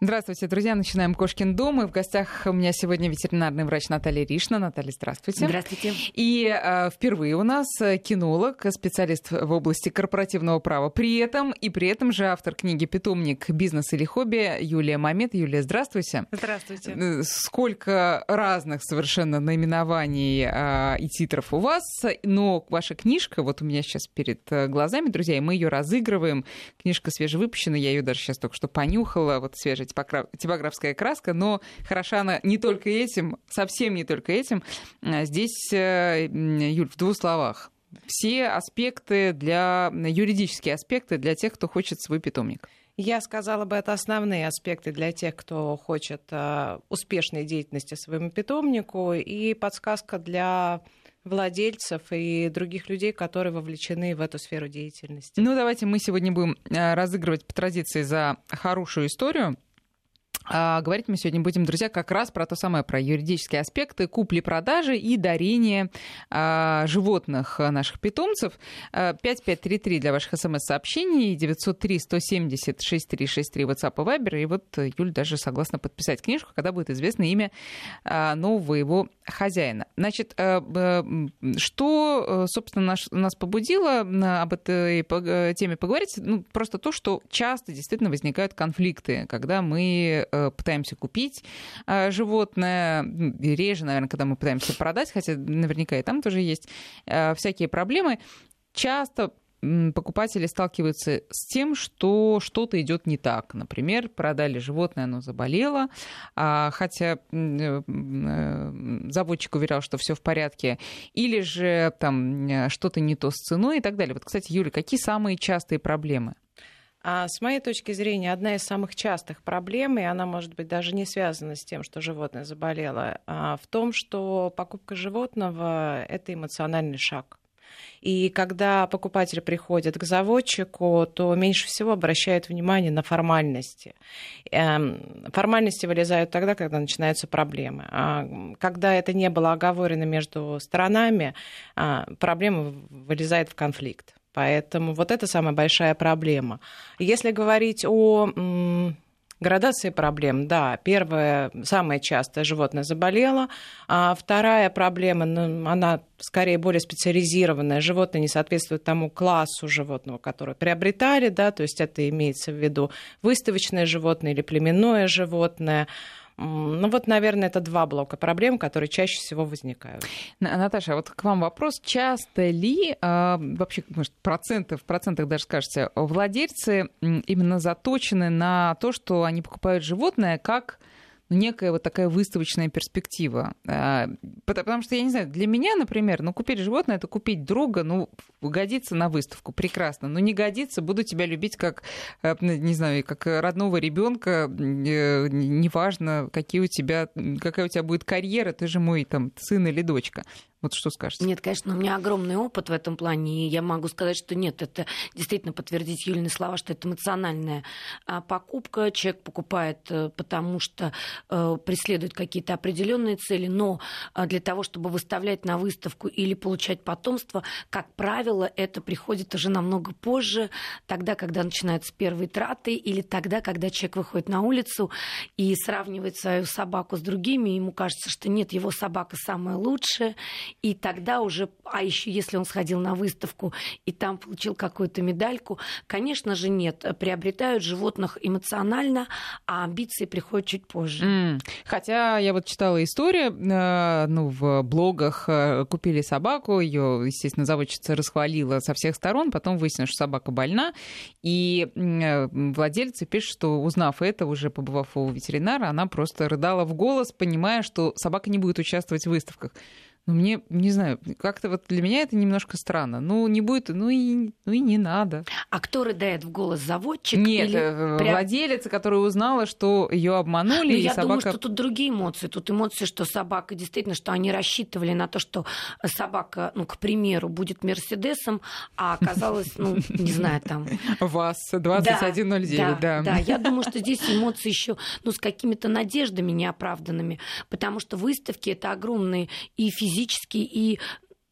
Здравствуйте, друзья. Начинаем «Кошкин дом». И в гостях у меня сегодня ветеринарный врач Наталья Ришна. Наталья, здравствуйте. Здравствуйте. И э, впервые у нас кинолог, специалист в области корпоративного права. При этом и при этом же автор книги «Питомник. Бизнес или хобби» Юлия Мамед. Юлия, здравствуйте. Здравствуйте. Э, сколько разных совершенно наименований э, и титров у вас. Но ваша книжка, вот у меня сейчас перед э, глазами, друзья, и мы ее разыгрываем. Книжка свежевыпущена, я ее даже сейчас только что понюхала. Вот свежая типографская краска, но хороша она не только этим, совсем не только этим. А здесь, э, Юль, в двух словах. Все аспекты для, юридические аспекты для тех, кто хочет свой питомник. Я сказала бы, это основные аспекты для тех, кто хочет uh, успешной деятельности своему питомнику, и подсказка для владельцев и других людей, которые вовлечены в эту сферу деятельности. Ну, давайте мы сегодня будем разыгрывать по традиции за хорошую историю. А говорить мы сегодня будем, друзья, как раз про то самое, про юридические аспекты купли-продажи и дарения а, животных наших питомцев. 5533 для ваших смс-сообщений, 903-170-6363 WhatsApp и Viber. И вот Юль даже согласна подписать книжку, когда будет известно имя а, нового его хозяина. Значит, а, что, собственно, наш, нас побудило об этой теме поговорить? Ну, просто то, что часто действительно возникают конфликты, когда мы Э, пытаемся купить э, животное, реже, наверное, когда мы пытаемся продать, хотя наверняка и там тоже есть э, всякие проблемы. Часто покупатели сталкиваются с тем, что что-то идет не так. Например, продали животное, оно заболело, а, хотя заводчик уверял, что все в порядке, или же там что-то не то с ценой и так далее. Вот, кстати, Юля, какие самые частые проблемы? А с моей точки зрения, одна из самых частых проблем, и она, может быть, даже не связана с тем, что животное заболело, а в том, что покупка животного — это эмоциональный шаг. И когда покупатель приходит к заводчику, то меньше всего обращают внимание на формальности. Эм, формальности вылезают тогда, когда начинаются проблемы. А когда это не было оговорено между сторонами, проблема вылезает в конфликт. Поэтому вот это самая большая проблема. Если говорить о Градация проблем, да. Первая, самая частая, животное заболело. А вторая проблема, ну, она скорее более специализированная. Животное не соответствует тому классу животного, которое приобретали, да, то есть это имеется в виду выставочное животное или племенное животное. Ну вот, наверное, это два блока проблем, которые чаще всего возникают. Наташа, вот к вам вопрос. Часто ли, а, вообще, может, процентов, в процентах даже скажете, владельцы именно заточены на то, что они покупают животное как некая вот такая выставочная перспектива. А, потому что, я не знаю, для меня, например, ну, купить животное — это купить друга, ну, годится на выставку, прекрасно. Но не годится, буду тебя любить как, э, не знаю, как родного ребенка, э, неважно, какие у тебя, какая у тебя будет карьера, ты же мой там сын или дочка. Вот что скажете? Нет, конечно, у меня огромный опыт в этом плане, и я могу сказать, что нет, это действительно подтвердить Юлины слова, что это эмоциональная а, покупка. Человек покупает, э, потому что преследует какие-то определенные цели, но а, для того, чтобы выставлять на выставку или получать потомство, как правило, это приходит уже намного позже, тогда, когда начинаются первые траты, или тогда, когда человек выходит на улицу и сравнивает свою собаку с другими, ему кажется, что нет, его собака самая лучшая, и тогда уже, а еще если он сходил на выставку и там получил какую-то медальку, конечно же нет, приобретают животных эмоционально, а амбиции приходят чуть позже. Mm. Хотя я вот читала историю, э, ну, в блогах э, купили собаку, ее, естественно, заводчица расхвалила со всех сторон, потом выяснилось, что собака больна, и э, владельцы пишут, что узнав это, уже побывав у ветеринара, она просто рыдала в голос, понимая, что собака не будет участвовать в выставках. Ну, мне, не знаю, как-то вот для меня это немножко странно. Ну, не будет, ну и, ну и не надо. А кто рыдает в голос, заводчик? Нет, или э, прям... владелица, которая узнала, что ее обманули, ну, и я собака... думаю, что тут другие эмоции. Тут эмоции, что собака, действительно, что они рассчитывали на то, что собака, ну, к примеру, будет Мерседесом, а оказалось, ну, не знаю, там... ВАЗ 2109, да. Да, да, я думаю, что здесь эмоции еще, ну, с какими-то надеждами неоправданными, потому что выставки — это огромные и физические физически и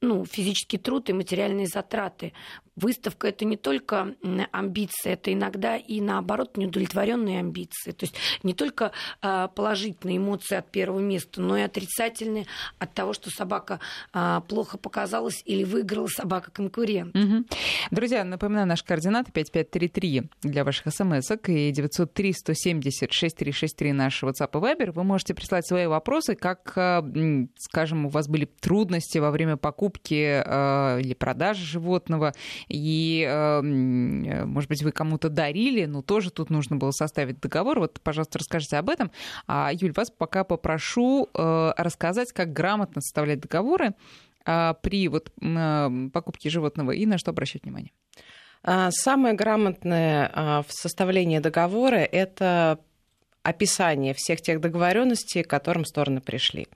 ну, физический труд и материальные затраты. Выставка это не только амбиции, это иногда и наоборот неудовлетворенные амбиции. То есть не только а, положительные эмоции от первого места, но и отрицательные от того, что собака а, плохо показалась или выиграла собака конкурент. Угу. Друзья, напоминаю, наш координаты 5533 для ваших смс и 903 170 6363 наш WhatsApp и Viber. Вы можете прислать свои вопросы, как, а, скажем, у вас были трудности во время покупки или продажи животного и, эм, может быть, вы кому-то дарили, но тоже тут нужно было составить договор. Вот, пожалуйста, расскажите об этом. А, Юль, вас пока попрошу э, рассказать, как грамотно составлять договоры а, при вот покупке животного и на что обращать внимание. А, самое грамотное в составлении договора – это описание всех тех договоренностей, к которым стороны пришли.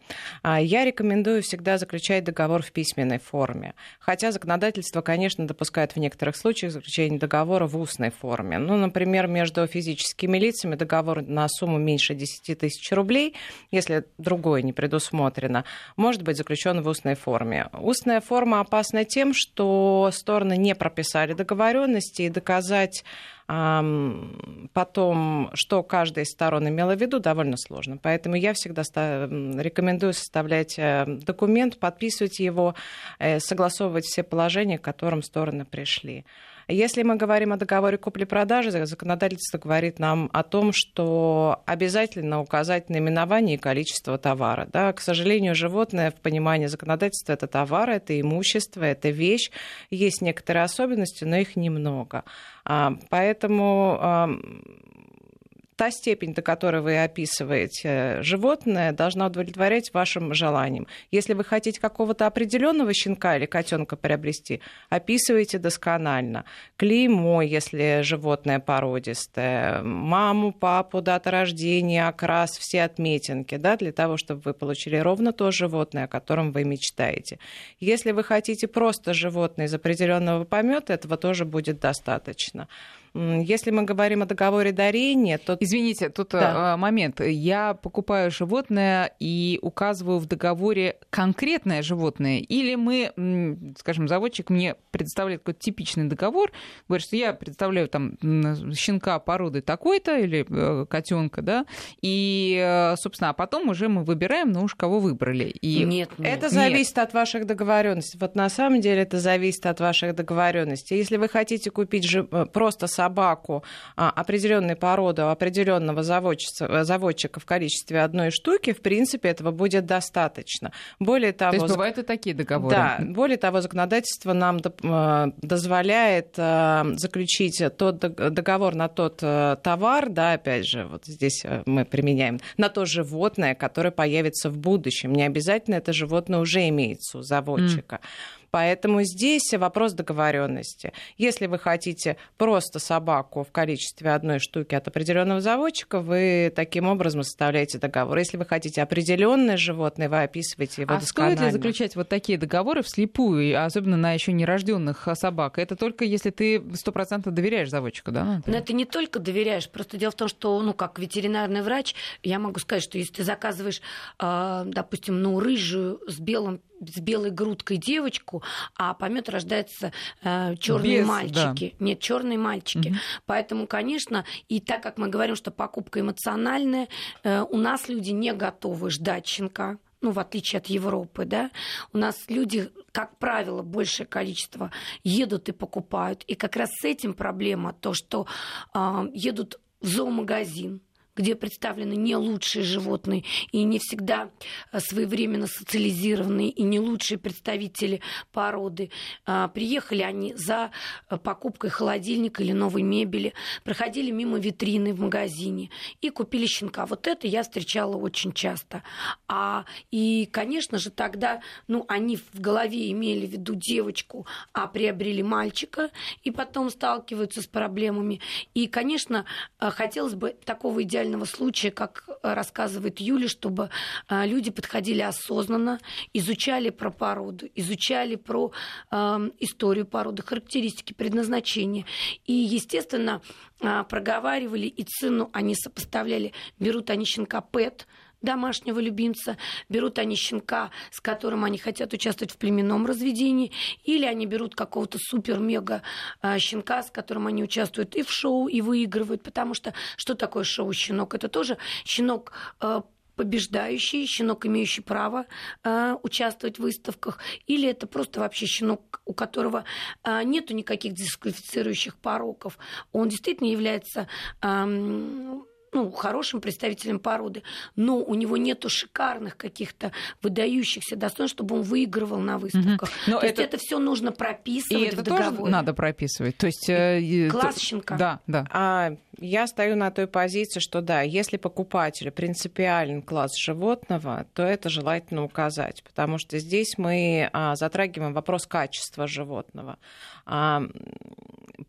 А, я рекомендую всегда заключать договор в письменной форме. Хотя законодательство, конечно, допускает в некоторых случаях заключение договора в устной форме. Ну, например, между физическими лицами договор на сумму меньше 10 тысяч рублей, если другое не предусмотрено, может быть заключен в устной форме. Устная форма опасна тем, что стороны не прописали договоренности и доказать потом, что каждая из сторон имела в виду, довольно сложно. Поэтому я всегда рекомендую составлять э, документ, подписывать его, э, согласовывать все положения, к которым стороны пришли. Если мы говорим о договоре купли-продажи, законодательство говорит нам о том, что обязательно указать наименование и количество товара. Да, к сожалению, животное в понимании законодательства это товар, это имущество, это вещь. Есть некоторые особенности, но их немного. А, поэтому та степень, до которой вы описываете животное, должна удовлетворять вашим желаниям. Если вы хотите какого-то определенного щенка или котенка приобрести, описывайте досконально. Клеймо, если животное породистое, маму, папу, дата рождения, окрас, все отметинки, да, для того, чтобы вы получили ровно то животное, о котором вы мечтаете. Если вы хотите просто животное из определенного помета, этого тоже будет достаточно. Если мы говорим о договоре дарения, то... Извините, тут да. Э, момент. Я покупаю животное и указываю в договоре конкретное животное, или мы, скажем, заводчик мне предоставляет какой-то типичный договор, говорит, что я представляю там щенка породы такой-то или э, котенка, да, и, э, собственно, а потом уже мы выбираем, ну уж кого выбрали. И... Нет, нет. Это зависит нет. от ваших договоренностей. Вот на самом деле это зависит от ваших договоренностей. Если вы хотите купить же просто собаку а, определенной породы у определенного заводчика, заводчика в количестве одной штуки, в принципе, этого будет достаточно. Более того, То есть бывают и такие договоры. Да, более того, законодательство нам а, дозволяет а, заключить тот договор на тот товар, да, опять же, вот здесь мы применяем, на то животное, которое появится в будущем. Не обязательно это животное уже имеется у заводчика. Mm. Поэтому здесь вопрос договоренности. Если вы хотите просто собаку в количестве одной штуки от определенного заводчика, вы таким образом составляете договор. Если вы хотите определенное животное, вы описываете его а досконально. стоит ли заключать вот такие договоры вслепую, особенно на еще нерожденных собак? Это только если ты сто процентов доверяешь заводчику, да? Но это не только доверяешь. Просто дело в том, что, ну, как ветеринарный врач, я могу сказать, что если ты заказываешь, а, допустим, ну, рыжую с белым с белой грудкой девочку, а помет рождается э, черные Без, мальчики. Да. Нет, черные мальчики. Угу. Поэтому, конечно, и так как мы говорим, что покупка эмоциональная, э, у нас люди не готовы ждать щенка ну, в отличие от Европы, да, у нас люди, как правило, большее количество едут и покупают. И как раз с этим проблема, то, что э, едут в зоомагазин, где представлены не лучшие животные и не всегда э, своевременно социализированные и не лучшие представители породы. А, приехали они за э, покупкой холодильника или новой мебели, проходили мимо витрины в магазине и купили щенка. Вот это я встречала очень часто. А, и, конечно же, тогда ну, они в голове имели в виду девочку, а приобрели мальчика, и потом сталкиваются с проблемами. И, конечно, э, хотелось бы такого идеального идеального случая, как э, рассказывает Юля, чтобы э, люди подходили осознанно, изучали про породу, изучали про э, историю породы, характеристики, предназначения. И, естественно, проговаривали и цену они сопоставляли. Берут они щенка ПЭТ, домашнего любимца, берут они щенка, с которым они хотят участвовать в племенном разведении, или они берут какого-то супер-мега а, щенка, с которым они участвуют и в шоу, и выигрывают, потому что что такое шоу-щенок? Это тоже щенок а, побеждающий, щенок, имеющий право э, участвовать в выставках, или это просто вообще щенок, у которого э, нету никаких дисквалифицирующих пороков. Он действительно является э, ну, хорошим представителем породы, но у него нету шикарных каких-то выдающихся достоинств, чтобы он выигрывал на выставках. Угу. Но То это... есть это все нужно прописывать И это в договоре. тоже надо прописывать. То есть э, класс щенка. Да, да. А, я стою на той позиции, что да, если покупатель принципиален класс животного, то это желательно указать, потому что здесь мы а, затрагиваем вопрос качества животного. А,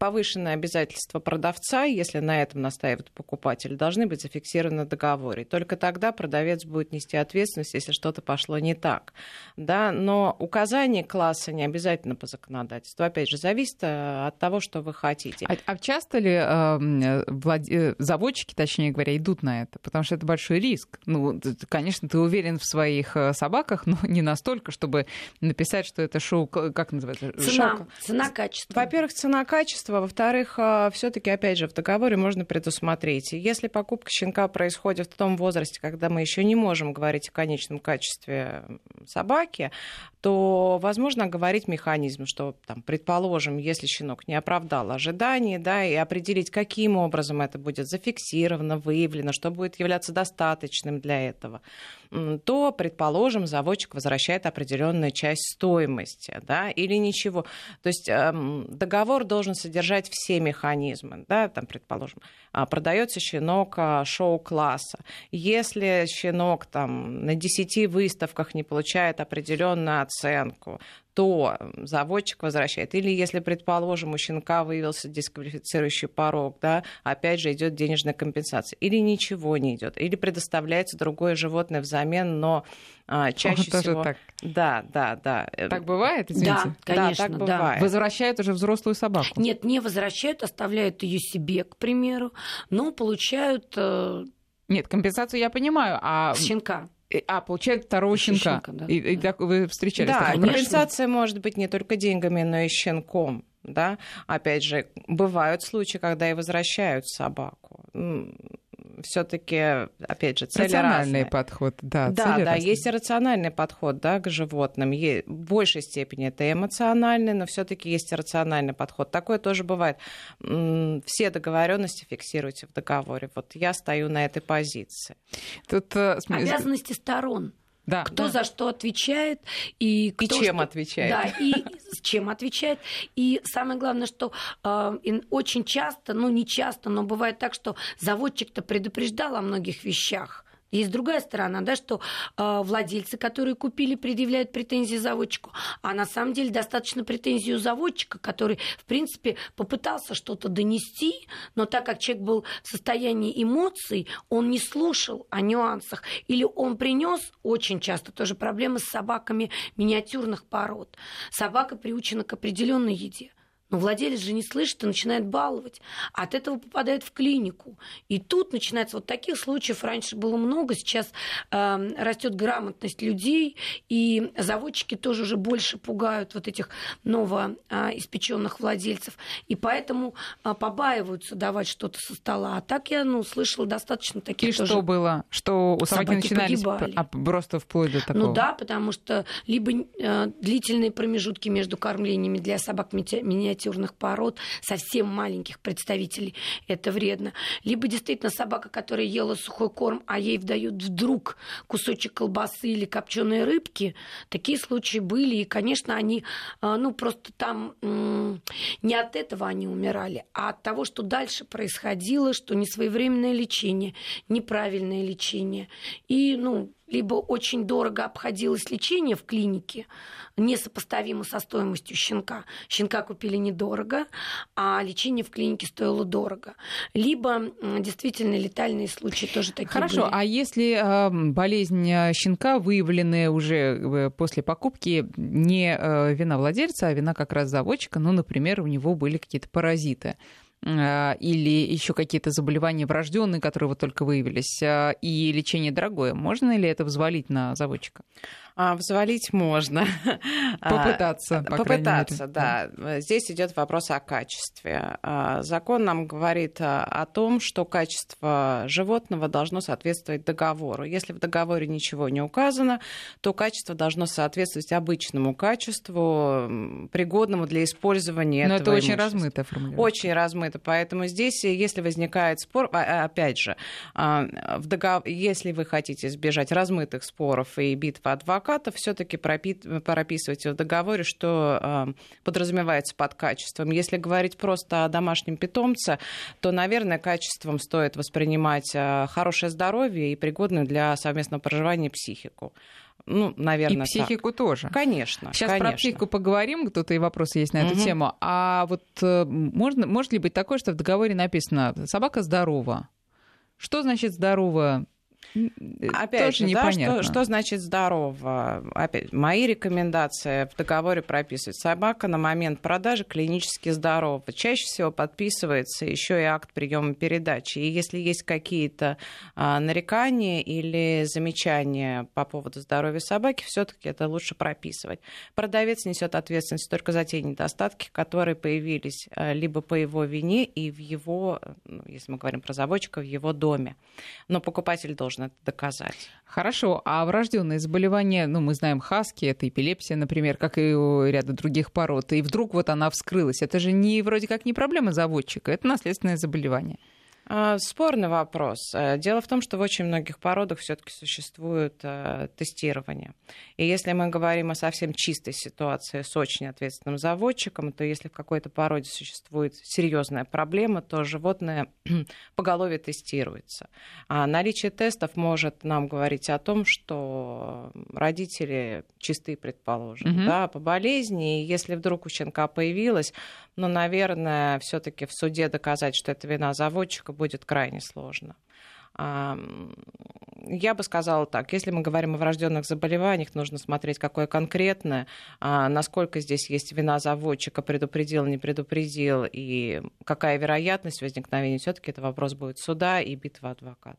повышенные обязательства продавца, если на этом настаивает покупатель, должны быть зафиксированы в договоре. Только тогда продавец будет нести ответственность, если что-то пошло не так. Да? Но указание класса не обязательно по законодательству. Опять же, зависит э, от того, что вы хотите. А, а часто ли э, влад... Э, заводчики, точнее говоря, идут на это? Потому что это большой риск. Ну, конечно, ты уверен в своих э, собаках, но не настолько, чтобы написать, что это шоу, как называется? Цена, цена-качество. Во-первых, цена-качество. Во-вторых, а, все-таки, опять же, в договоре можно предусмотреть. Если покупка щенка происходит в том возрасте, когда мы еще не можем говорить о конечном качестве собаки, то возможно говорить механизм, что, там, предположим, если щенок не оправдал ожиданий, да, и определить, каким образом это будет зафиксировано, выявлено, что будет являться достаточным для этого, то, предположим, заводчик возвращает определенную часть стоимости, да, или ничего. То есть эм, договор должен содержать все механизмы, да, там, предположим, а, продается щенок а, шоу-класса. Если щенок там на 10 выставках не получает определенную оценку, то заводчик возвращает. Или если, предположим, у щенка выявился дисквалифицирующий порог, да, опять же идет денежная компенсация. Или ничего не идет. Или предоставляется другое животное взамен, но а, чаще О, всего... Так. Да, да, да. Так бывает, извините? Да, конечно, да, так бывает. Да. Возвращают уже взрослую собаку? Нет, не возвращают, оставляют ее себе, к примеру, но получают... Э, Нет, компенсацию я понимаю, а... Щенка. А, получает второго щенка. щенка да. и, и так вы встречались? Да, компенсация может быть не только деньгами, но и щенком. Да? Опять же, бывают случаи, когда и возвращают собаку все-таки, опять же, цели Рациональный разные. подход, да. Да, да, разные. есть и рациональный подход да, к животным. В большей степени это эмоциональный, но все-таки есть и рациональный подход. Такое тоже бывает. Все договоренности фиксируйте в договоре. Вот я стою на этой позиции. Тут, э, Обязанности сторон. Да, кто да. за что отвечает и, кто и чем что... отвечает. Да, и с чем отвечает. И самое главное, что э, очень часто, ну не часто, но бывает так, что заводчик-то предупреждал о многих вещах есть другая сторона, да, что э, владельцы, которые купили, предъявляют претензии заводчику, а на самом деле достаточно претензию заводчика, который, в принципе, попытался что-то донести, но так как человек был в состоянии эмоций, он не слушал о нюансах, или он принес очень часто тоже проблемы с собаками миниатюрных пород. Собака приучена к определенной еде но владелец же не слышит и начинает баловать. От этого попадает в клинику. И тут начинается вот таких случаев раньше было много, сейчас э, растет грамотность людей, и заводчики тоже уже больше пугают вот этих новоиспеченных владельцев. И поэтому э, побаиваются давать что-то со стола. А так я ну, слышала достаточно таких И тоже... что было? Что у собаки, собаки начинались погибали. а, просто вплоть до такого? Ну да, потому что либо э, длительные промежутки между кормлениями для собак миниатюрных миниатюрных пород, совсем маленьких представителей, это вредно. Либо действительно собака, которая ела сухой корм, а ей вдают вдруг кусочек колбасы или копченой рыбки. Такие случаи были, и, конечно, они, а, ну, просто там не от этого они умирали, а от того, что дальше происходило, что несвоевременное лечение, неправильное лечение. И, ну, либо очень дорого обходилось лечение в клинике, несопоставимо со стоимостью щенка. Щенка купили недорого, а лечение в клинике стоило дорого. Либо действительно летальные случаи тоже такие Хорошо, были. а если э, болезнь э, щенка, выявленная уже э, после покупки, не э, вина владельца, а вина как раз заводчика, ну, например, у него были какие-то паразиты, или еще какие-то заболевания врожденные, которые вот только выявились, и лечение дорогое, можно ли это взвалить на заводчика? А, взвалить можно. Попытаться, по Попытаться, да. Здесь идет вопрос о качестве. А, закон нам говорит о том, что качество животного должно соответствовать договору. Если в договоре ничего не указано, то качество должно соответствовать обычному качеству, пригодному для использования Но этого это очень размыто формулировка. Очень размыто. Поэтому здесь, если возникает спор, опять же, в договор... если вы хотите избежать размытых споров и битвы адвокатов, адвокатов все-таки прописывать в договоре, что подразумевается под качеством. Если говорить просто о домашнем питомце, то, наверное, качеством стоит воспринимать а, хорошее здоровье и пригодную для совместного проживания психику. Ну, наверное, И психику так. тоже. Конечно. Сейчас конечно. про психику поговорим, тут и вопросы есть на эту угу. тему. А вот э, можно, может ли быть такое, что в договоре написано «собака здорова»? Что значит здорово? Опять же, да, что, что значит здорово? Опять, мои рекомендации в договоре прописывают. Собака на момент продажи клинически здорова. Чаще всего подписывается еще и акт приема передачи. И если есть какие-то а, нарекания или замечания по поводу здоровья собаки, все-таки это лучше прописывать. Продавец несет ответственность только за те недостатки, которые появились а, либо по его вине и в его, ну, если мы говорим про заводчика, в его доме. Но покупатель должен должен это доказать. Хорошо, а врожденные заболевания, ну, мы знаем хаски, это эпилепсия, например, как и у ряда других пород, и вдруг вот она вскрылась. Это же не вроде как не проблема заводчика, это наследственное заболевание. А, спорный вопрос. Э, дело в том, что в очень многих породах все-таки существует э, тестирование. И если мы говорим о совсем чистой ситуации с очень ответственным заводчиком, то если в какой-то породе существует серьезная проблема, то животное поголовье тестируется. А наличие тестов может нам говорить о том, что родители чистые, предположим, угу. да, по болезни. И если вдруг у щенка появилась, ну, наверное, все-таки в суде доказать, что это вина заводчика, будет крайне сложно. Я бы сказала так, если мы говорим о врожденных заболеваниях, нужно смотреть, какое конкретное, а, насколько здесь есть вина заводчика, предупредил, не предупредил, и какая вероятность возникновения. Все-таки это вопрос будет суда и битва адвоката.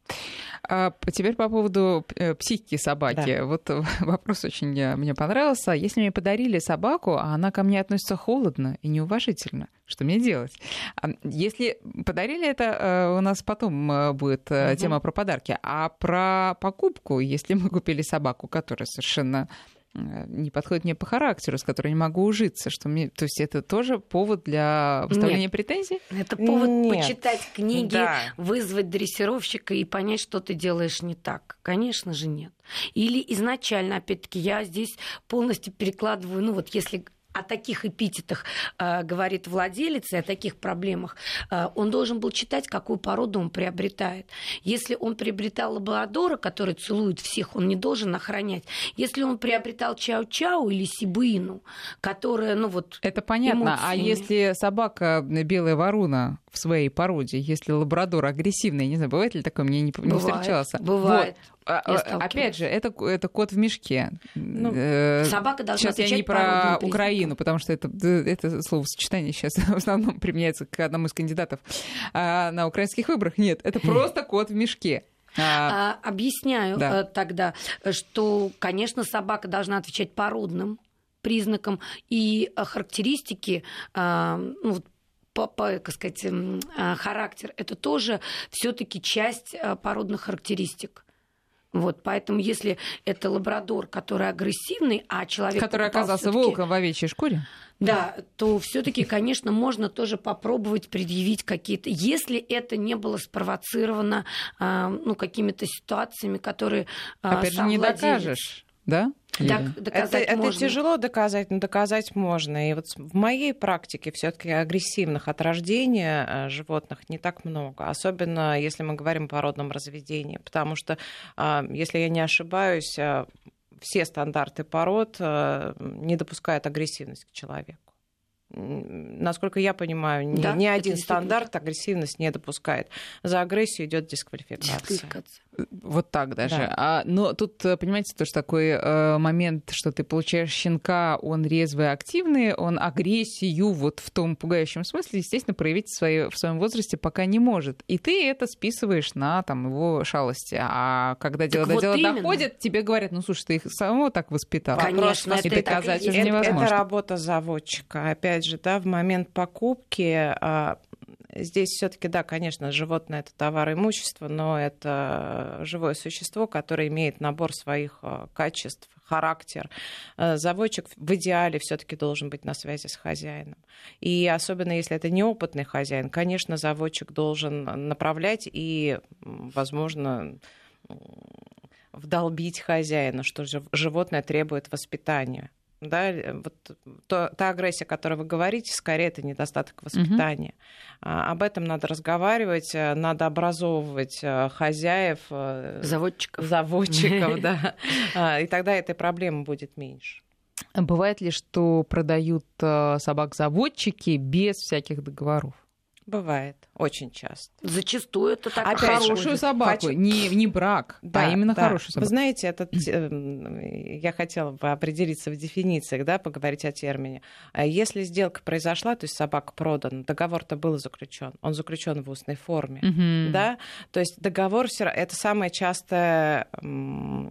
А теперь по поводу э, психики собаки. Да. Вот вопрос очень э, мне понравился. Если мне подарили собаку, а она ко мне относится холодно и неуважительно, что мне делать? Если подарили это, э, у нас потом будет угу. тема про подарки. А про покупку, если мы купили собаку, которая совершенно Э, не подходит мне по характеру, с которой не могу ужиться, что мне, то есть это тоже повод для выставления Нет. претензий? Это повод Нет. почитать книги, да. вызвать дрессировщика и понять, что ты делаешь не так. Конечно же нет. Или изначально, опять-таки, я здесь полностью перекладываю, ну вот если о таких эпитетах э, говорит владелец и о таких проблемах, э, он должен был читать, какую породу он приобретает. Если он приобретал лабрадора, который целует всех, он не должен охранять. Если он приобретал чау-чау или сибуину, которая, ну вот... Это понятно. Эмоциями... А если собака белая ворона в своей породе, если лабрадор агрессивный, не знаю, бывает ли такое, мне не, не встречался. Бывает. Вот. А, а, опять же, это, это кот в мешке. Ну, э, собака должна Сейчас я не про Украину, потому что это, это словосочетание сейчас в основном применяется к одному из кандидатов а на украинских выборах. Нет, это просто кот в мешке. А, объясняю да. Э, тогда, что, конечно, собака должна отвечать породным признакам и характеристики ну, по, по, как сказать, характер, это тоже все-таки часть породных характеристик. Вот, поэтому если это лабрадор, который агрессивный, а человек... Который оказался волком в овечьей шкуре? Да, то все-таки, конечно, можно тоже попробовать предъявить какие-то, если это не было спровоцировано а, ну, какими-то ситуациями, которые а, Опять же, не докажешь, да? Так, доказать это, можно. это тяжело доказать, но доказать можно. И вот в моей практике все-таки агрессивных от рождения э, животных не так много, особенно если мы говорим о породном разведении, потому что, а, если я не ошибаюсь, э, все стандарты пород э, не допускают агрессивность к человеку. Насколько я понимаю, ни, да, ни один стандарт агрессивность не допускает. За агрессию идет дисквалификация. дисквалификация. Вот так даже. Да. А, но тут, э, понимаете, тоже такой э, момент, что ты получаешь щенка, он резвый, активный, он агрессию вот в том пугающем смысле, естественно, проявить в, своей, в своем возрасте пока не может. И ты это списываешь на там, его шалости. А когда дело так до вот дела именно. доходит, тебе говорят, ну, слушай, ты их самого так воспитал. Конечно, и доказать уже невозможно. Это работа заводчика. Опять же, да, в момент покупки а, Здесь все-таки, да, конечно, животное это товар имущество, но это живое существо, которое имеет набор своих э, качеств, характер. Э, заводчик в идеале все-таки должен быть на связи с хозяином. И особенно если это неопытный хозяин, конечно, заводчик должен направлять и, возможно, вдолбить хозяина, что животное требует воспитания да, э, вот то, та агрессия, о которой вы говорите, скорее это недостаток воспитания. Угу. Об этом надо разговаривать, э, надо образовывать э, хозяев, заводчиков, заводчиков, да, а, и тогда этой проблемы будет меньше. Бывает ли, что продают собак-заводчики без всяких договоров? Бывает, очень часто. Зачастую это так. Опять хорошую собаку, Хочу... не, не брак, а да, а именно да. хорошую собаку. Вы знаете, этот, э, я хотела бы определиться в дефинициях, да, поговорить о термине. А если сделка произошла, то есть собака продана, договор-то был заключен, он заключен в устной форме, угу. да, то есть договор это самая частая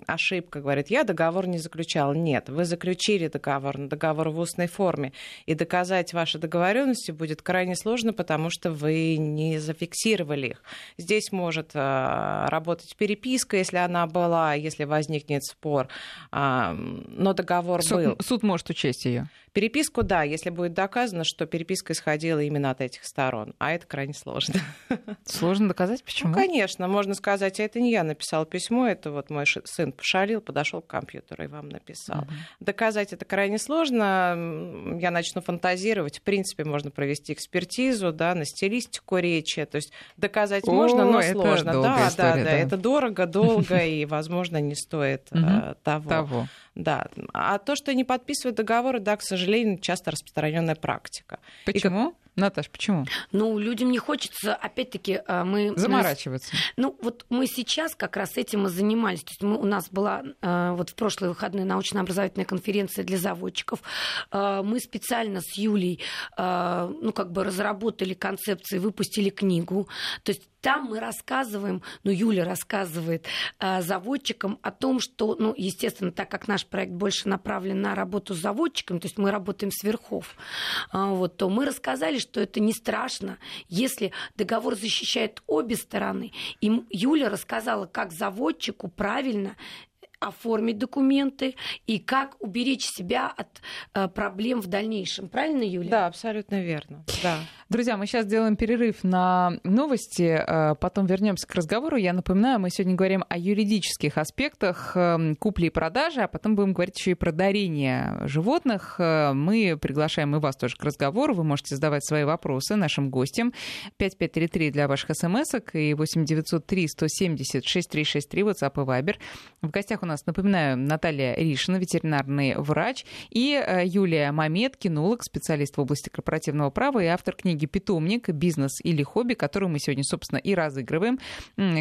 ошибка, говорит, я договор не заключал. Нет, вы заключили договор, но договор в устной форме, и доказать ваши договоренности будет крайне сложно, потому что что вы не зафиксировали их. Здесь может э, работать переписка, если она была, если возникнет спор, но договор суд, был. Суд может учесть ее. Переписку, да, если будет доказано, что переписка исходила именно от этих сторон. А это крайне сложно. Сложно доказать? Почему? Ну, конечно, можно сказать, а это не я написал письмо, это вот мой сын пошалил, подошел к компьютеру и вам написал. Угу. Доказать это крайне сложно. Я начну фантазировать. В принципе, можно провести экспертизу, да, на стилистику речи. То есть доказать О, можно, но сложно. Да, история, да, да. Это дорого, долго и, возможно, не стоит э, того. того. Да. А то, что не подписывают договоры, да, к сожалению, часто распространенная практика. Почему? Наташ, почему? Ну, людям не хочется, опять-таки, а, мы... Заморачиваться. Ну, вот мы сейчас как раз этим и занимались. То есть мы, у нас была а, вот в прошлые выходные научно-образовательная конференция для заводчиков. А, мы специально с Юлей, ну, как бы разработали концепции, выпустили книгу. То есть там мы рассказываем, ну, Юля рассказывает заводчикам о том, что, ну, естественно, так как наш проект больше направлен на работу с заводчиком, то есть мы работаем с верхов, вот, то мы рассказали, что это не страшно, если договор защищает обе стороны. И Юля рассказала, как заводчику правильно оформить документы и как уберечь себя от э, проблем в дальнейшем. Правильно, Юля? Да, абсолютно верно. Да. Друзья, мы сейчас сделаем перерыв на новости, э, потом вернемся к разговору. Я напоминаю, мы сегодня говорим о юридических аспектах э, купли и продажи, а потом будем говорить еще и про дарение животных. Э, мы приглашаем и вас тоже к разговору. Вы можете задавать свои вопросы нашим гостям. 5533 для ваших смс и 8903 170 6363 WhatsApp и Viber. В гостях у нас, напоминаю, Наталья Ришина, ветеринарный врач, и Юлия Мамед, кинолог, специалист в области корпоративного права и автор книги «Питомник. Бизнес или хобби», которую мы сегодня, собственно, и разыгрываем.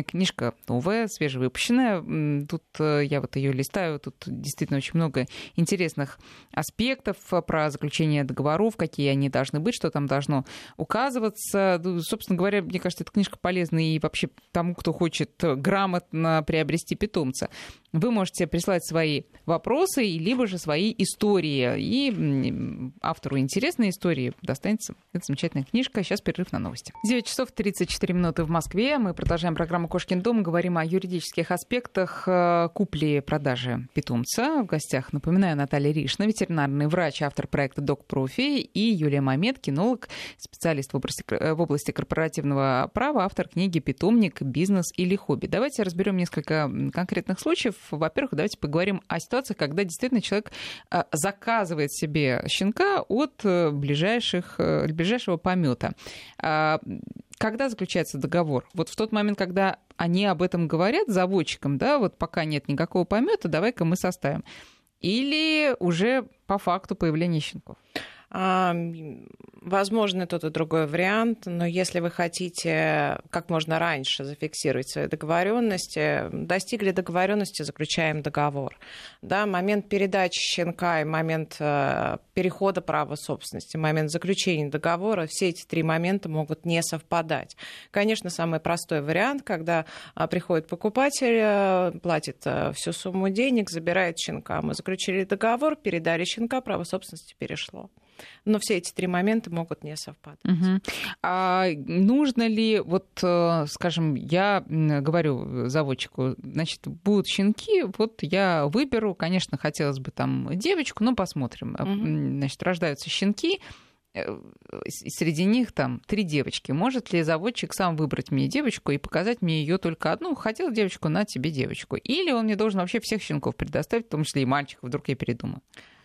Книжка новая, свежевыпущенная. Тут э, я вот ее листаю, тут действительно очень много интересных аспектов про заключение договоров, какие они должны быть, что там должно указываться. Собственно говоря, мне кажется, эта книжка полезна и вообще тому, кто хочет грамотно приобрести питомца. Вы можете прислать свои вопросы, либо же свои истории. И автору интересной истории достанется эта замечательная книжка. Сейчас перерыв на новости. 9 часов 34 минуты в Москве. Мы продолжаем программу «Кошкин дом». Говорим о юридических аспектах э, купли-продажи питомца. В гостях, напоминаю, Наталья Ришна, ветеринарный врач, автор проекта «Док Профи», и Юлия Мамед, кинолог, специалист в области, в области корпоративного права, автор книги «Питомник. Бизнес или хобби». Давайте разберем несколько конкретных случаев во-первых, давайте поговорим о ситуации, когда действительно человек э, заказывает себе щенка от э, ближайших, э, ближайшего помета. А, когда заключается договор? Вот в тот момент, когда они об этом говорят заводчикам, да, вот пока нет никакого помета, давай-ка мы составим. Или уже по факту появления щенков? Возможно, тот и другой вариант, но если вы хотите как можно раньше зафиксировать свои договоренности, достигли договоренности, заключаем договор. Да, момент передачи щенка и момент э, перехода права собственности, момент заключения договора, все эти три момента могут не совпадать. Конечно, самый простой вариант, когда а, приходит покупатель, э, платит э, всю сумму денег, забирает щенка. Мы заключили договор, передали щенка, право собственности перешло но все эти три момента могут не совпадать. Угу. А нужно ли, вот, э, скажем, я говорю заводчику, значит, будут щенки, вот я выберу, конечно, хотелось бы там девочку, но посмотрим. Угу. Значит, рождаются щенки, э, среди них там три девочки. Может ли заводчик сам выбрать мне девочку и показать мне ее только одну? Хотел девочку, на тебе девочку. Или он мне должен вообще всех щенков предоставить, в том числе и мальчиков, вдруг я передумаю.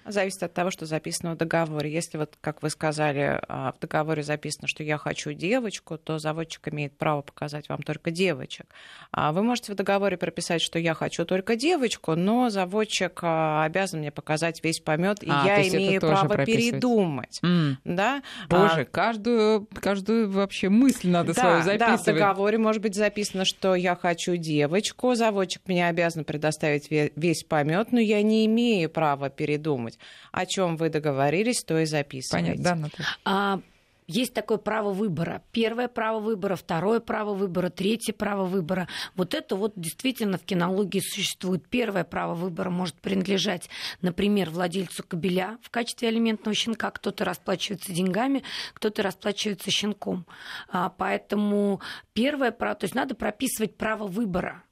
Зависит от того, что записано в договоре. Если вот, как вы сказали, а, в договоре записано, что я хочу девочку, то заводчик имеет право показать вам только девочек. А вы можете в договоре прописать, что я хочу только девочку, но заводчик а, обязан мне показать весь помет, и а, я имею право передумать. Mm. Да? Боже, а... каждую, каждую вообще мысль надо да, свою записывать. Да, в договоре может быть записано, что я хочу девочку, заводчик мне обязан предоставить весь помет, но я не имею права передумать делать. О чем вы договорились, то и записывайте. Понятно, да, а, есть такое право выбора. Первое право выбора, второе право выбора, третье право выбора. Вот это вот действительно в кинологии существует. Первое право выбора может принадлежать, например, владельцу кабеля в качестве алиментного щенка. Кто-то расплачивается деньгами, кто-то расплачивается щенком. А, поэтому первое право, то есть надо прописывать право выбора.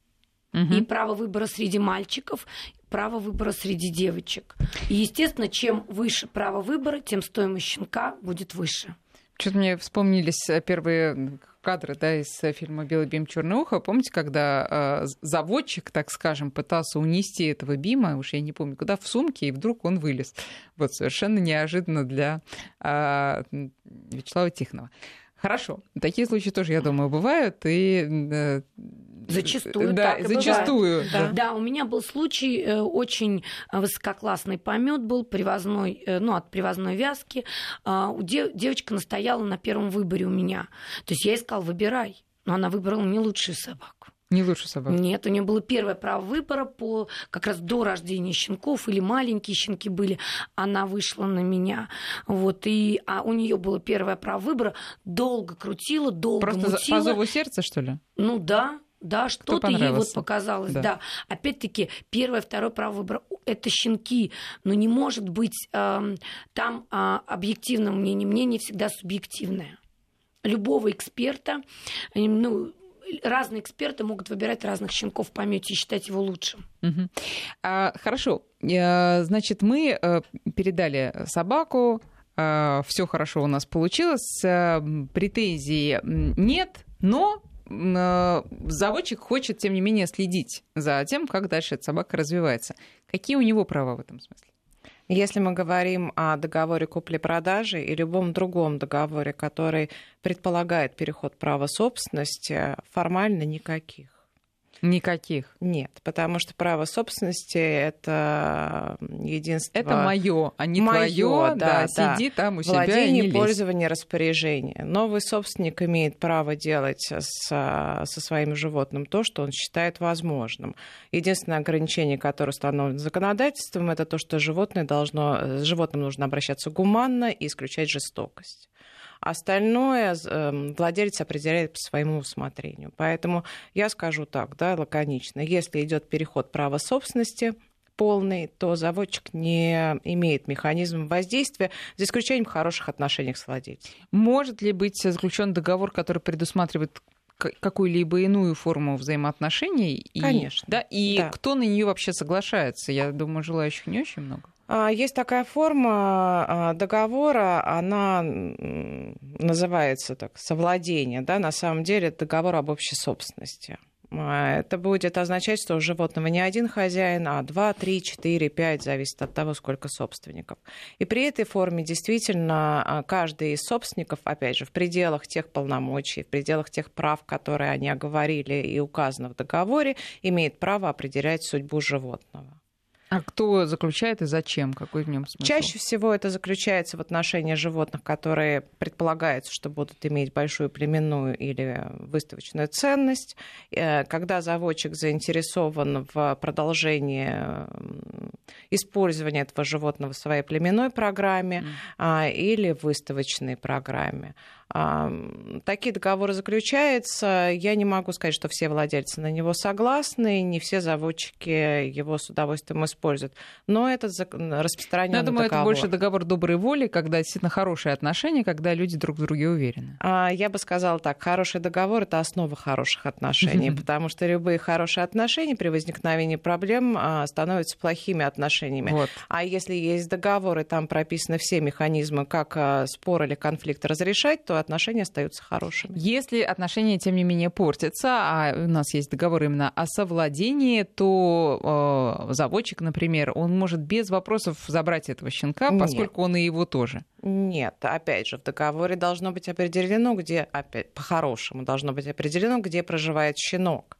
Угу. И право выбора среди мальчиков, право выбора среди девочек. И, естественно, чем выше право выбора, тем стоимость щенка будет выше. Что-то мне вспомнились э, первые кадры да, из фильма «Белый бим, черное ухо». Помните, когда э, заводчик, так скажем, пытался унести этого бима, уж я не помню, куда, в сумке, и вдруг он вылез. Вот совершенно неожиданно для э, Вячеслава Тихонова. Хорошо. Такие случаи тоже, я думаю, бывают. И э, Зачастую. Да, так зачастую. Да. да, у меня был случай, э, очень высококлассный помет был, привозной, э, ну, от привозной вязки. А, девочка настояла на первом выборе у меня. То есть я искал, выбирай. Но она выбрала не лучшую собаку. Не лучше собак. Нет, у нее было первое право выбора по как раз до рождения щенков или маленькие щенки были. Она вышла на меня, вот и а у нее было первое право выбора. Долго крутила, долго Просто мутила. по зову сердца что ли? Ну да, да, что-то ей вот показалось, да. да. Опять-таки, первое, второе право выбора – это щенки, но не может быть э, там э, объективное мнение, мнение всегда субъективное. Любого эксперта, ну, разные эксперты могут выбирать разных щенков в помете и считать его лучшим. Угу. А, хорошо, э, значит, мы э, передали собаку, э, все хорошо у нас получилось, претензий нет, но заводчик хочет, тем не менее, следить за тем, как дальше эта собака развивается. Какие у него права в этом смысле? Если мы говорим о договоре купли-продажи и любом другом договоре, который предполагает переход права собственности, формально никаких. Никаких. Нет, потому что право собственности это единство. Это мое, а не твое. Да, да, сиди там у Владение, себя и не пользование, распоряжение. Новый собственник имеет право делать с, со своим животным то, что он считает возможным. Единственное ограничение, которое установлено законодательством, это то, что животное должно, с животным нужно обращаться гуманно и исключать жестокость. Остальное эм, владелец определяет по своему усмотрению. Поэтому я скажу так, да, лаконично. Если идет переход права собственности, полный, то заводчик не имеет механизма воздействия, за исключением хороших отношений с владельцем. Может ли быть заключен договор, который предусматривает какую-либо иную форму взаимоотношений? Конечно. И, да, и да. кто на нее вообще соглашается? Я думаю, желающих не очень много. А, есть такая форма а, договора, она называется так, совладение, да, на самом деле это договор об общей собственности. А, это будет означать, что у животного не один хозяин, а два, три, четыре, пять, зависит от того, сколько собственников. И при этой форме действительно каждый из собственников, опять же, в пределах тех полномочий, в пределах тех прав, которые они оговорили и указаны в договоре, имеет право определять судьбу животного. А кто заключает и зачем? Какой в нем смысл? Чаще всего это заключается в отношении животных, которые предполагается, что будут иметь большую племенную или выставочную ценность. Э, когда заводчик заинтересован в продолжении использования этого животного в своей племенной программе mm. или в выставочной программе. Такие договоры заключаются. Я не могу сказать, что все владельцы на него согласны, не все заводчики его с удовольствием используют. Но это распространенный Я думаю, договор. это больше договор доброй воли, когда действительно хорошие отношения, когда люди друг в друге уверены. А, я бы сказала так, хороший договор — это основа хороших отношений, потому что любые хорошие отношения при возникновении проблем а, становятся плохими отношениями. Вот. А если есть договор, и там прописаны все механизмы, как а, спор или конфликт разрешать, то отношения остаются хорошими. Если отношения, тем не менее, портятся, а у нас есть договор именно о совладении, то э, заводчик, например, он может без вопросов забрать этого щенка, поскольку Нет. он и его тоже. Нет, опять же, в договоре должно быть определено, где, опять по-хорошему, должно быть определено, где проживает щенок.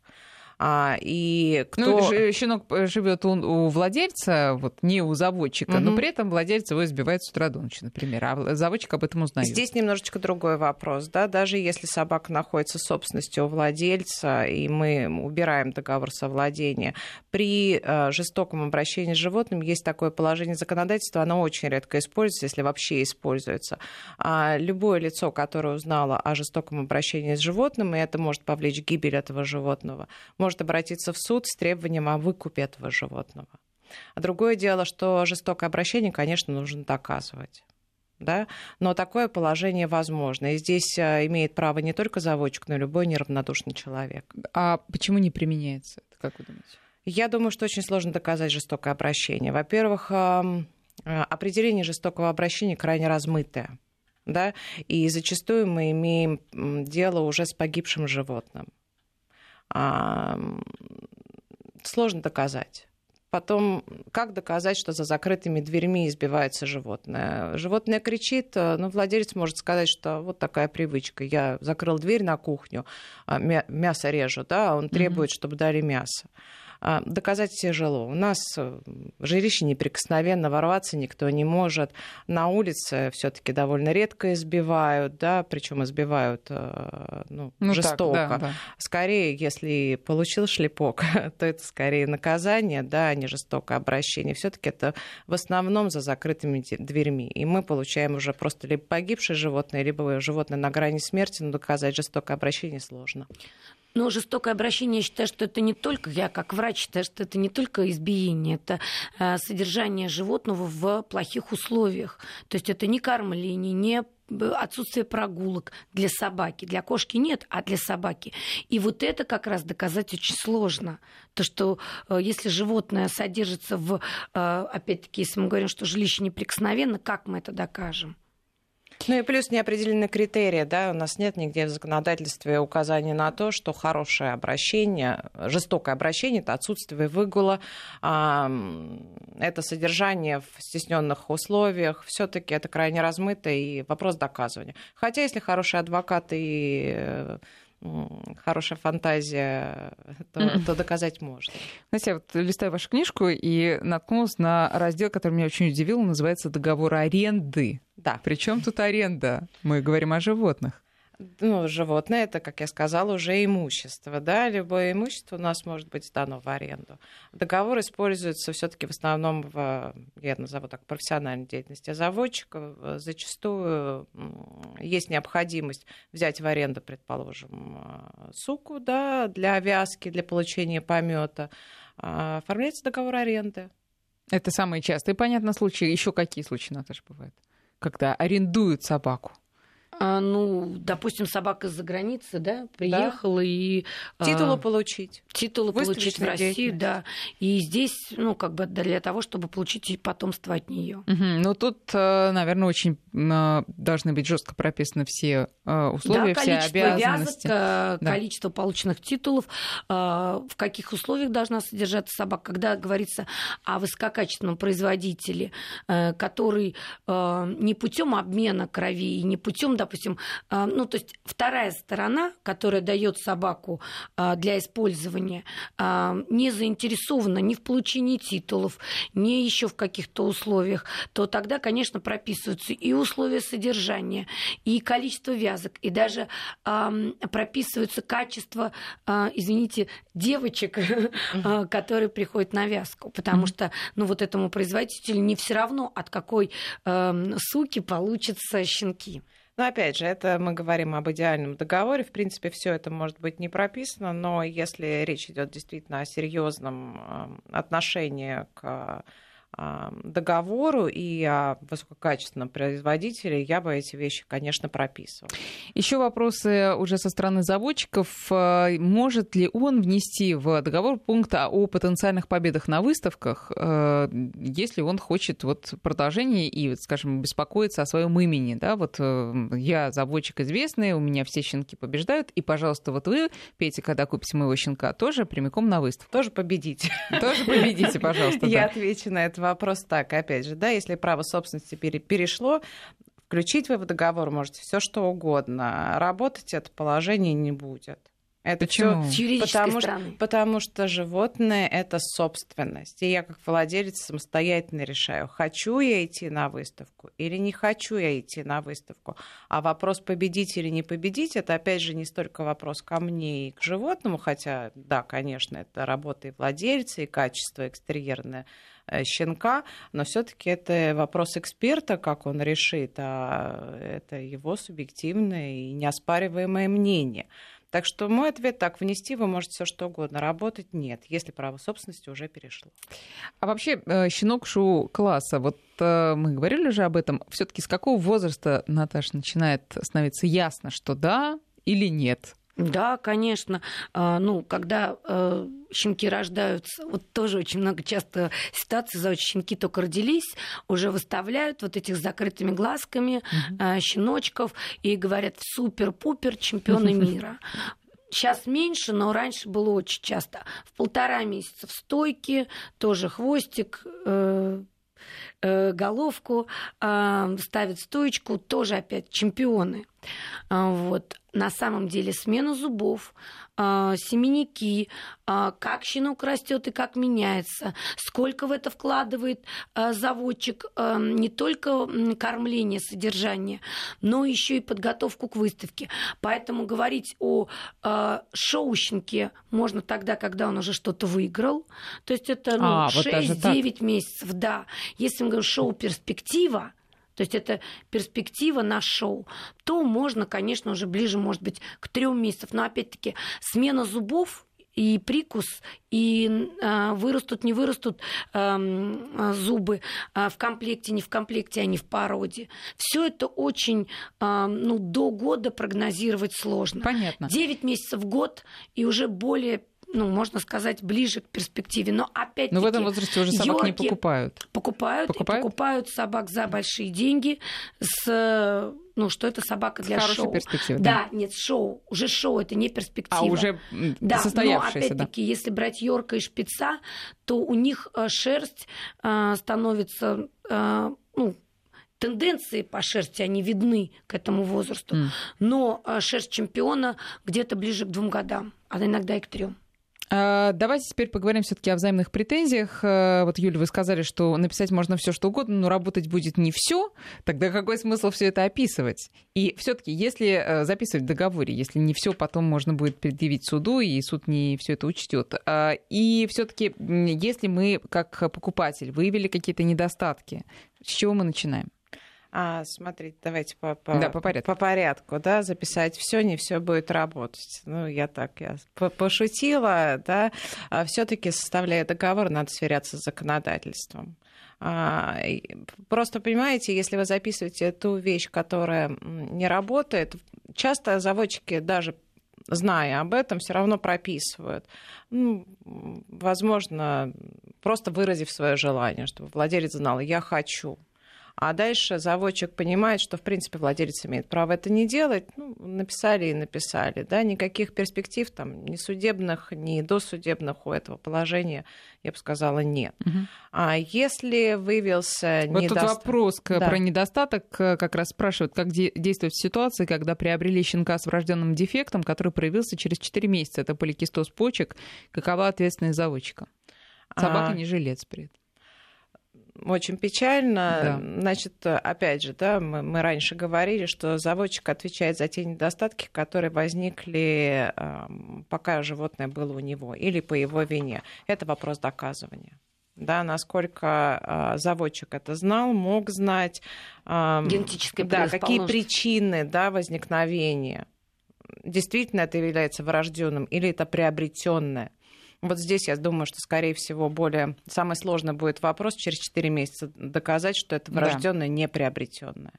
А, и кто... Ну, щенок живет у, у владельца, вот, не у заводчика, угу. но при этом владелец его избивает с утра до ночи, например, а заводчик об этом узнает. Здесь немножечко другой вопрос, да, даже если собака находится в собственности у владельца, и мы убираем договор совладения, при э, жестоком обращении с животным есть такое положение законодательства, оно очень редко используется, если вообще используется. А любое лицо, которое узнало о жестоком обращении с животным, и это может повлечь гибель этого животного, может обратиться в суд с требованием о выкупе этого животного. А другое дело, что жестокое обращение, конечно, нужно доказывать. Да? Но такое положение возможно. И здесь а, имеет право не только заводчик, но и любой неравнодушный человек. А почему не применяется это, как вы думаете? Я думаю, что очень сложно доказать жестокое обращение. Во-первых, определение жестокого обращения крайне размытое. Да? И зачастую мы имеем дело уже с погибшим животным сложно доказать. Потом, как доказать, что за закрытыми дверьми избивается животное? Животное кричит, э, но владелец может сказать, что вот такая привычка. Я закрыл дверь на кухню, а, мясо режу, да, а он требует, mm-hmm. чтобы дали мясо. А, доказать тяжело. У нас э, жилище неприкосновенно, ворваться никто не может. На улице все-таки довольно редко избивают, да, причем избивают э, ну, ну, жестоко. Так, да, да. Скорее, если получил шлепок, то это скорее наказание, да, а не жестокое обращение. Все-таки это в основном за закрытыми дверьми. И мы получаем уже просто либо погибшее животное, либо животное на грани смерти, но доказать жестокое обращение сложно. Но жестокое обращение, я считаю, что это не только, я как врач считаю, что это не только избиение, это э, содержание животного в плохих условиях. То есть это не кормление, не отсутствие прогулок для собаки. Для кошки нет, а для собаки. И вот это как раз доказать очень сложно. То, что э, если животное содержится в, э, опять-таки, если мы говорим, что жилище неприкосновенно, как мы это докажем? Ну и плюс неопределенные критерии, да, у нас нет нигде в законодательстве указания на то, что хорошее обращение, жестокое обращение, это отсутствие выгула, это содержание в стесненных условиях, все-таки это крайне размыто и вопрос доказывания. Хотя если хороший адвокат и э, хорошая фантазия, то, то доказать можно. Знаете, я вот листаю вашу книжку и наткнулась на раздел, который меня очень удивил, называется «Договор аренды». Да. Причем тут аренда? Мы говорим о животных ну, животное это, как я сказала, уже имущество. Да? Любое имущество у нас может быть сдано в аренду. Договор используется все-таки в основном в, я назову так, профессиональной деятельности заводчиков. Зачастую есть необходимость взять в аренду, предположим, суку да, для вязки, для получения помета. А, оформляется договор аренды. Это самые частые, понятно, случаи. Еще какие случаи, Наташа, бывают? Когда арендуют собаку? А, ну, допустим, собака из-за границы, да, приехала да. и... А, титулы а, получить. Титулы получить в Россию, да. И здесь, ну, как бы для того, чтобы получить потомство от нее. Угу. Ну, тут, э, наверное, очень э, должны быть жестко прописаны все э, условия, да, все обязанности. Вязок, да. количество полученных титулов, в каких условиях должна содержаться собака. Когда говорится о высококачественном производителе, который не путем обмена крови, не путем допустим, а, ну, то есть вторая сторона, которая дает собаку а, для использования, а, не заинтересована ни в получении титулов, ни еще в каких-то условиях, то тогда, конечно, прописываются и условия содержания, и количество вязок, и даже прописываются качество, извините, девочек, которые приходят на вязку, потому что, ну, вот этому производителю не все равно, от какой суки получатся щенки. Но опять же, это мы говорим об идеальном договоре. В принципе, все это может быть не прописано, но если речь идет действительно о серьезном отношении к договору и о высококачественном производителе, я бы эти вещи, конечно, прописывала. Еще вопросы уже со стороны заводчиков. А, может ли он внести в договор пункт о потенциальных победах на выставках, а, если он хочет вот продолжения и, скажем, беспокоиться о своем имени? Да? Вот э, я заводчик известный, у меня все щенки побеждают, и, пожалуйста, вот вы, Петя, когда купите моего щенка, тоже прямиком на выставку. Тоже победите. Тоже победите, пожалуйста. Я отвечу на это вопрос так, опять же, да, если право собственности перешло, включить вы в договор можете все что угодно, работать это положение не будет. Это Почему? Все, потому, что, потому что животное это собственность. И я как владелец самостоятельно решаю, хочу я идти на выставку или не хочу я идти на выставку. А вопрос победить или не победить, это опять же не столько вопрос ко мне и к животному, хотя, да, конечно, это работа и владельца, и качество экстерьерное щенка, но все-таки это вопрос эксперта, как он решит, а это его субъективное и неоспариваемое мнение. Так что мой ответ так, внести вы можете все что угодно, работать нет, если право собственности уже перешло. А вообще э, щенок шу-класса, вот э, мы говорили уже об этом, все таки с какого возраста, Наташа, начинает становиться ясно, что да или нет? Да, конечно. А, ну, когда э, щенки рождаются, вот тоже очень много часто ситуаций, за щенки только родились, уже выставляют вот этих с закрытыми глазками mm-hmm. щеночков и говорят супер-пупер чемпионы мира. Сейчас меньше, но раньше было очень часто. В полтора месяца в стойке, тоже хвостик, э, э, головку, э, ставят стоечку, тоже опять чемпионы. А, вот на самом деле смена зубов, а, семенники, а, как щенок растет и как меняется, сколько в это вкладывает заводчик не только кормление, содержание, но еще и подготовку к выставке. Поэтому говорить о шоу щенке можно тогда, когда он уже что-то выиграл. То есть это ну, а, 6-9 вот месяцев, да. Если мы говорим шоу перспектива, то есть это перспектива на шоу, то можно, конечно, уже ближе, может быть, к трем месяцам. Но опять-таки смена зубов и прикус, и э, вырастут, не вырастут э, зубы э, в комплекте, не в комплекте, а не в породе. Все это очень, э, ну, до года прогнозировать сложно. Понятно. Девять месяцев в год и уже более ну, можно сказать, ближе к перспективе. Но опять Но в этом возрасте уже собак не покупают. Покупают, покупают? покупают собак за большие деньги с ну, что это собака для Хорошая шоу. перспектива, да? Да, нет, шоу. Уже шоу, это не перспектива. А уже да, состоявшееся, но опять-таки, да. если брать Йорка и Шпица, то у них э, шерсть э, становится, э, ну, тенденции по шерсти, они видны к этому возрасту. Mm. Но шерсть чемпиона где-то ближе к двум годам, а иногда и к трем. А, давайте теперь поговорим все-таки о взаимных претензиях. А, вот, Юля, вы сказали, что написать можно все что угодно, но работать будет не все. Тогда какой смысл все это описывать? И все-таки, если э, записывать в договоре, если не все потом можно будет предъявить суду, и суд не все это учтет. А, и все-таки, если мы, как покупатель, выявили какие-то недостатки, с чего мы начинаем? А, смотрите, давайте по, по, да, по, порядку. по порядку, да, записать все, не все будет работать. Ну, я так, я пошутила, да. А все-таки составляя договор, надо сверяться с законодательством. А, просто понимаете, если вы записываете ту вещь, которая не работает, часто заводчики даже зная об этом, все равно прописывают. Ну, возможно, просто выразив свое желание, чтобы владелец знал, я хочу А дальше заводчик понимает, что, в принципе, владелец имеет право это не делать. Ну, написали и написали. Да? Никаких перспектив там, ни судебных, ни досудебных у этого положения, я бы сказала, нет. Угу. А если выявился вот недостаток... тут вопрос да. про недостаток как раз спрашивают, как действовать в ситуации, когда приобрели щенка с врожденным дефектом, который проявился через 4 месяца. Это поликистоз почек. Какова ответственность заводчика? Собака а... не жилец при этом очень печально. Да. Значит, опять же, да, мы, мы раньше говорили, что заводчик отвечает за те недостатки, которые возникли, э, пока животное было у него, или по его вине. Это вопрос доказывания. Да, насколько э, заводчик это знал, мог знать. Э, Генетическая Да, какие причины да, возникновения. Действительно это является врожденным или это приобретенное. Вот здесь я думаю, что, скорее всего, более самый сложный будет вопрос через 4 месяца доказать, что это врожденное, да. не приобретенное.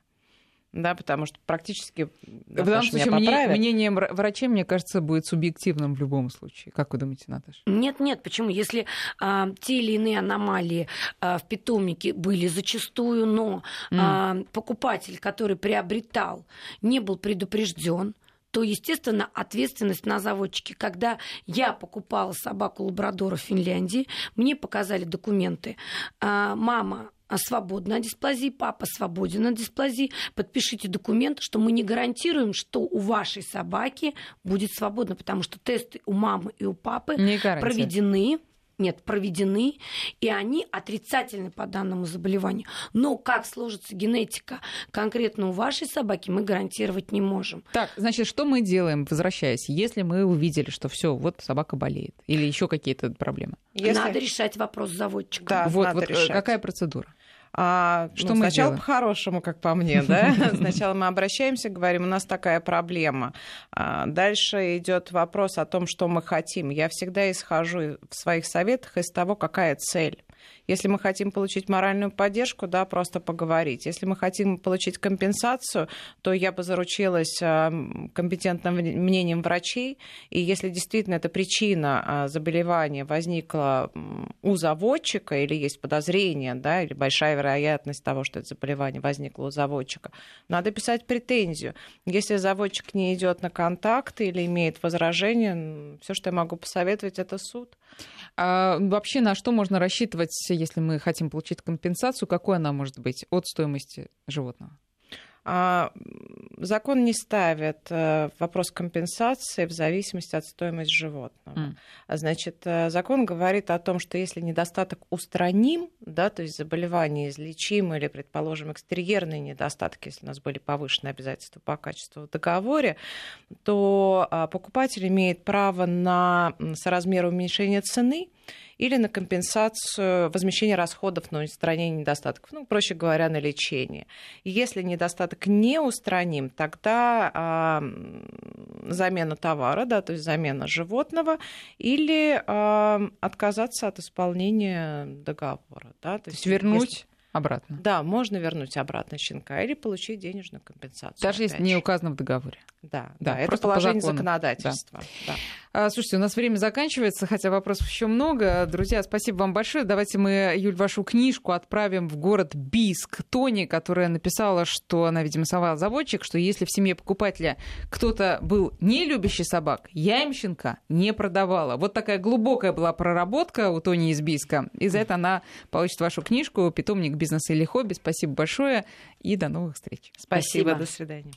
Да, потому что практически в данном случае мнение, мнение врачей, мне кажется, будет субъективным в любом случае. Как вы думаете, Наташа? Нет, нет. Почему? Если а, те или иные аномалии а, в питомнике были зачастую, но mm. а, покупатель, который приобретал, не был предупрежден, то, естественно, ответственность на заводчике. Когда я покупала собаку лабрадора в Финляндии, мне показали документы. А, мама свободна от дисплазии, папа свободен от дисплазии. Подпишите документ, что мы не гарантируем, что у вашей собаки будет свободно, потому что тесты у мамы и у папы проведены нет, проведены, и они отрицательны по данному заболеванию. Но как сложится генетика конкретно у вашей собаки, мы гарантировать не можем. Так, значит, что мы делаем, возвращаясь, если мы увидели, что все, вот собака болеет, или еще какие-то проблемы? Если... Надо решать вопрос заводчика. Да, вот, надо вот э, решать. какая процедура? А, что ну, мы сначала делаем? по-хорошему, как по мне, да? Сначала мы обращаемся, говорим, у нас такая проблема. А дальше идет вопрос о том, что мы хотим. Я всегда исхожу в своих советах из того, какая цель. Если мы хотим получить моральную поддержку, да, просто поговорить. Если мы хотим получить компенсацию, то я бы заручилась а, компетентным мнением врачей. И если действительно эта причина а, заболевания возникла у заводчика или есть подозрение, да, или большая вероятность того, что это заболевание возникло у заводчика, надо писать претензию. Если заводчик не идет на контакт или имеет возражение, все, что я могу посоветовать, это суд. А вообще на что можно рассчитывать, если мы хотим получить компенсацию? Какой она может быть от стоимости животного? Закон не ставит э, вопрос компенсации в зависимости от стоимости животного. Mm. Значит, э, закон говорит о том, что если недостаток устраним, да, то есть заболевание излечимо или, предположим, экстерьерные недостатки, если у нас были повышенные обязательства по качеству в договоре, то а, покупатель имеет право на соразмер уменьшения цены или на компенсацию возмещения расходов на устранение недостатков, ну, проще говоря, на лечение. Если недостаток не устраним, тогда а, замена товара, да, то есть замена животного, или а, отказаться от исполнения договора. Да, то, то есть вернуть если... обратно? Да, можно вернуть обратно щенка или получить денежную компенсацию. Даже если не указано в договоре? Да, да, да это положение по законодательства. Да. Да. А, слушайте, у нас время заканчивается, хотя вопросов еще много. Друзья, спасибо вам большое. Давайте мы, Юль, вашу книжку отправим в город Биск. Тони, которая написала, что она, видимо, сова-заводчик, что если в семье покупателя кто-то был не любящий собак, я им щенка не продавала. Вот такая глубокая была проработка у Тони из Биска. И за это она получит вашу книжку «Питомник бизнеса или хобби». Спасибо большое и до новых встреч. Спасибо, Спасибо. до свидания.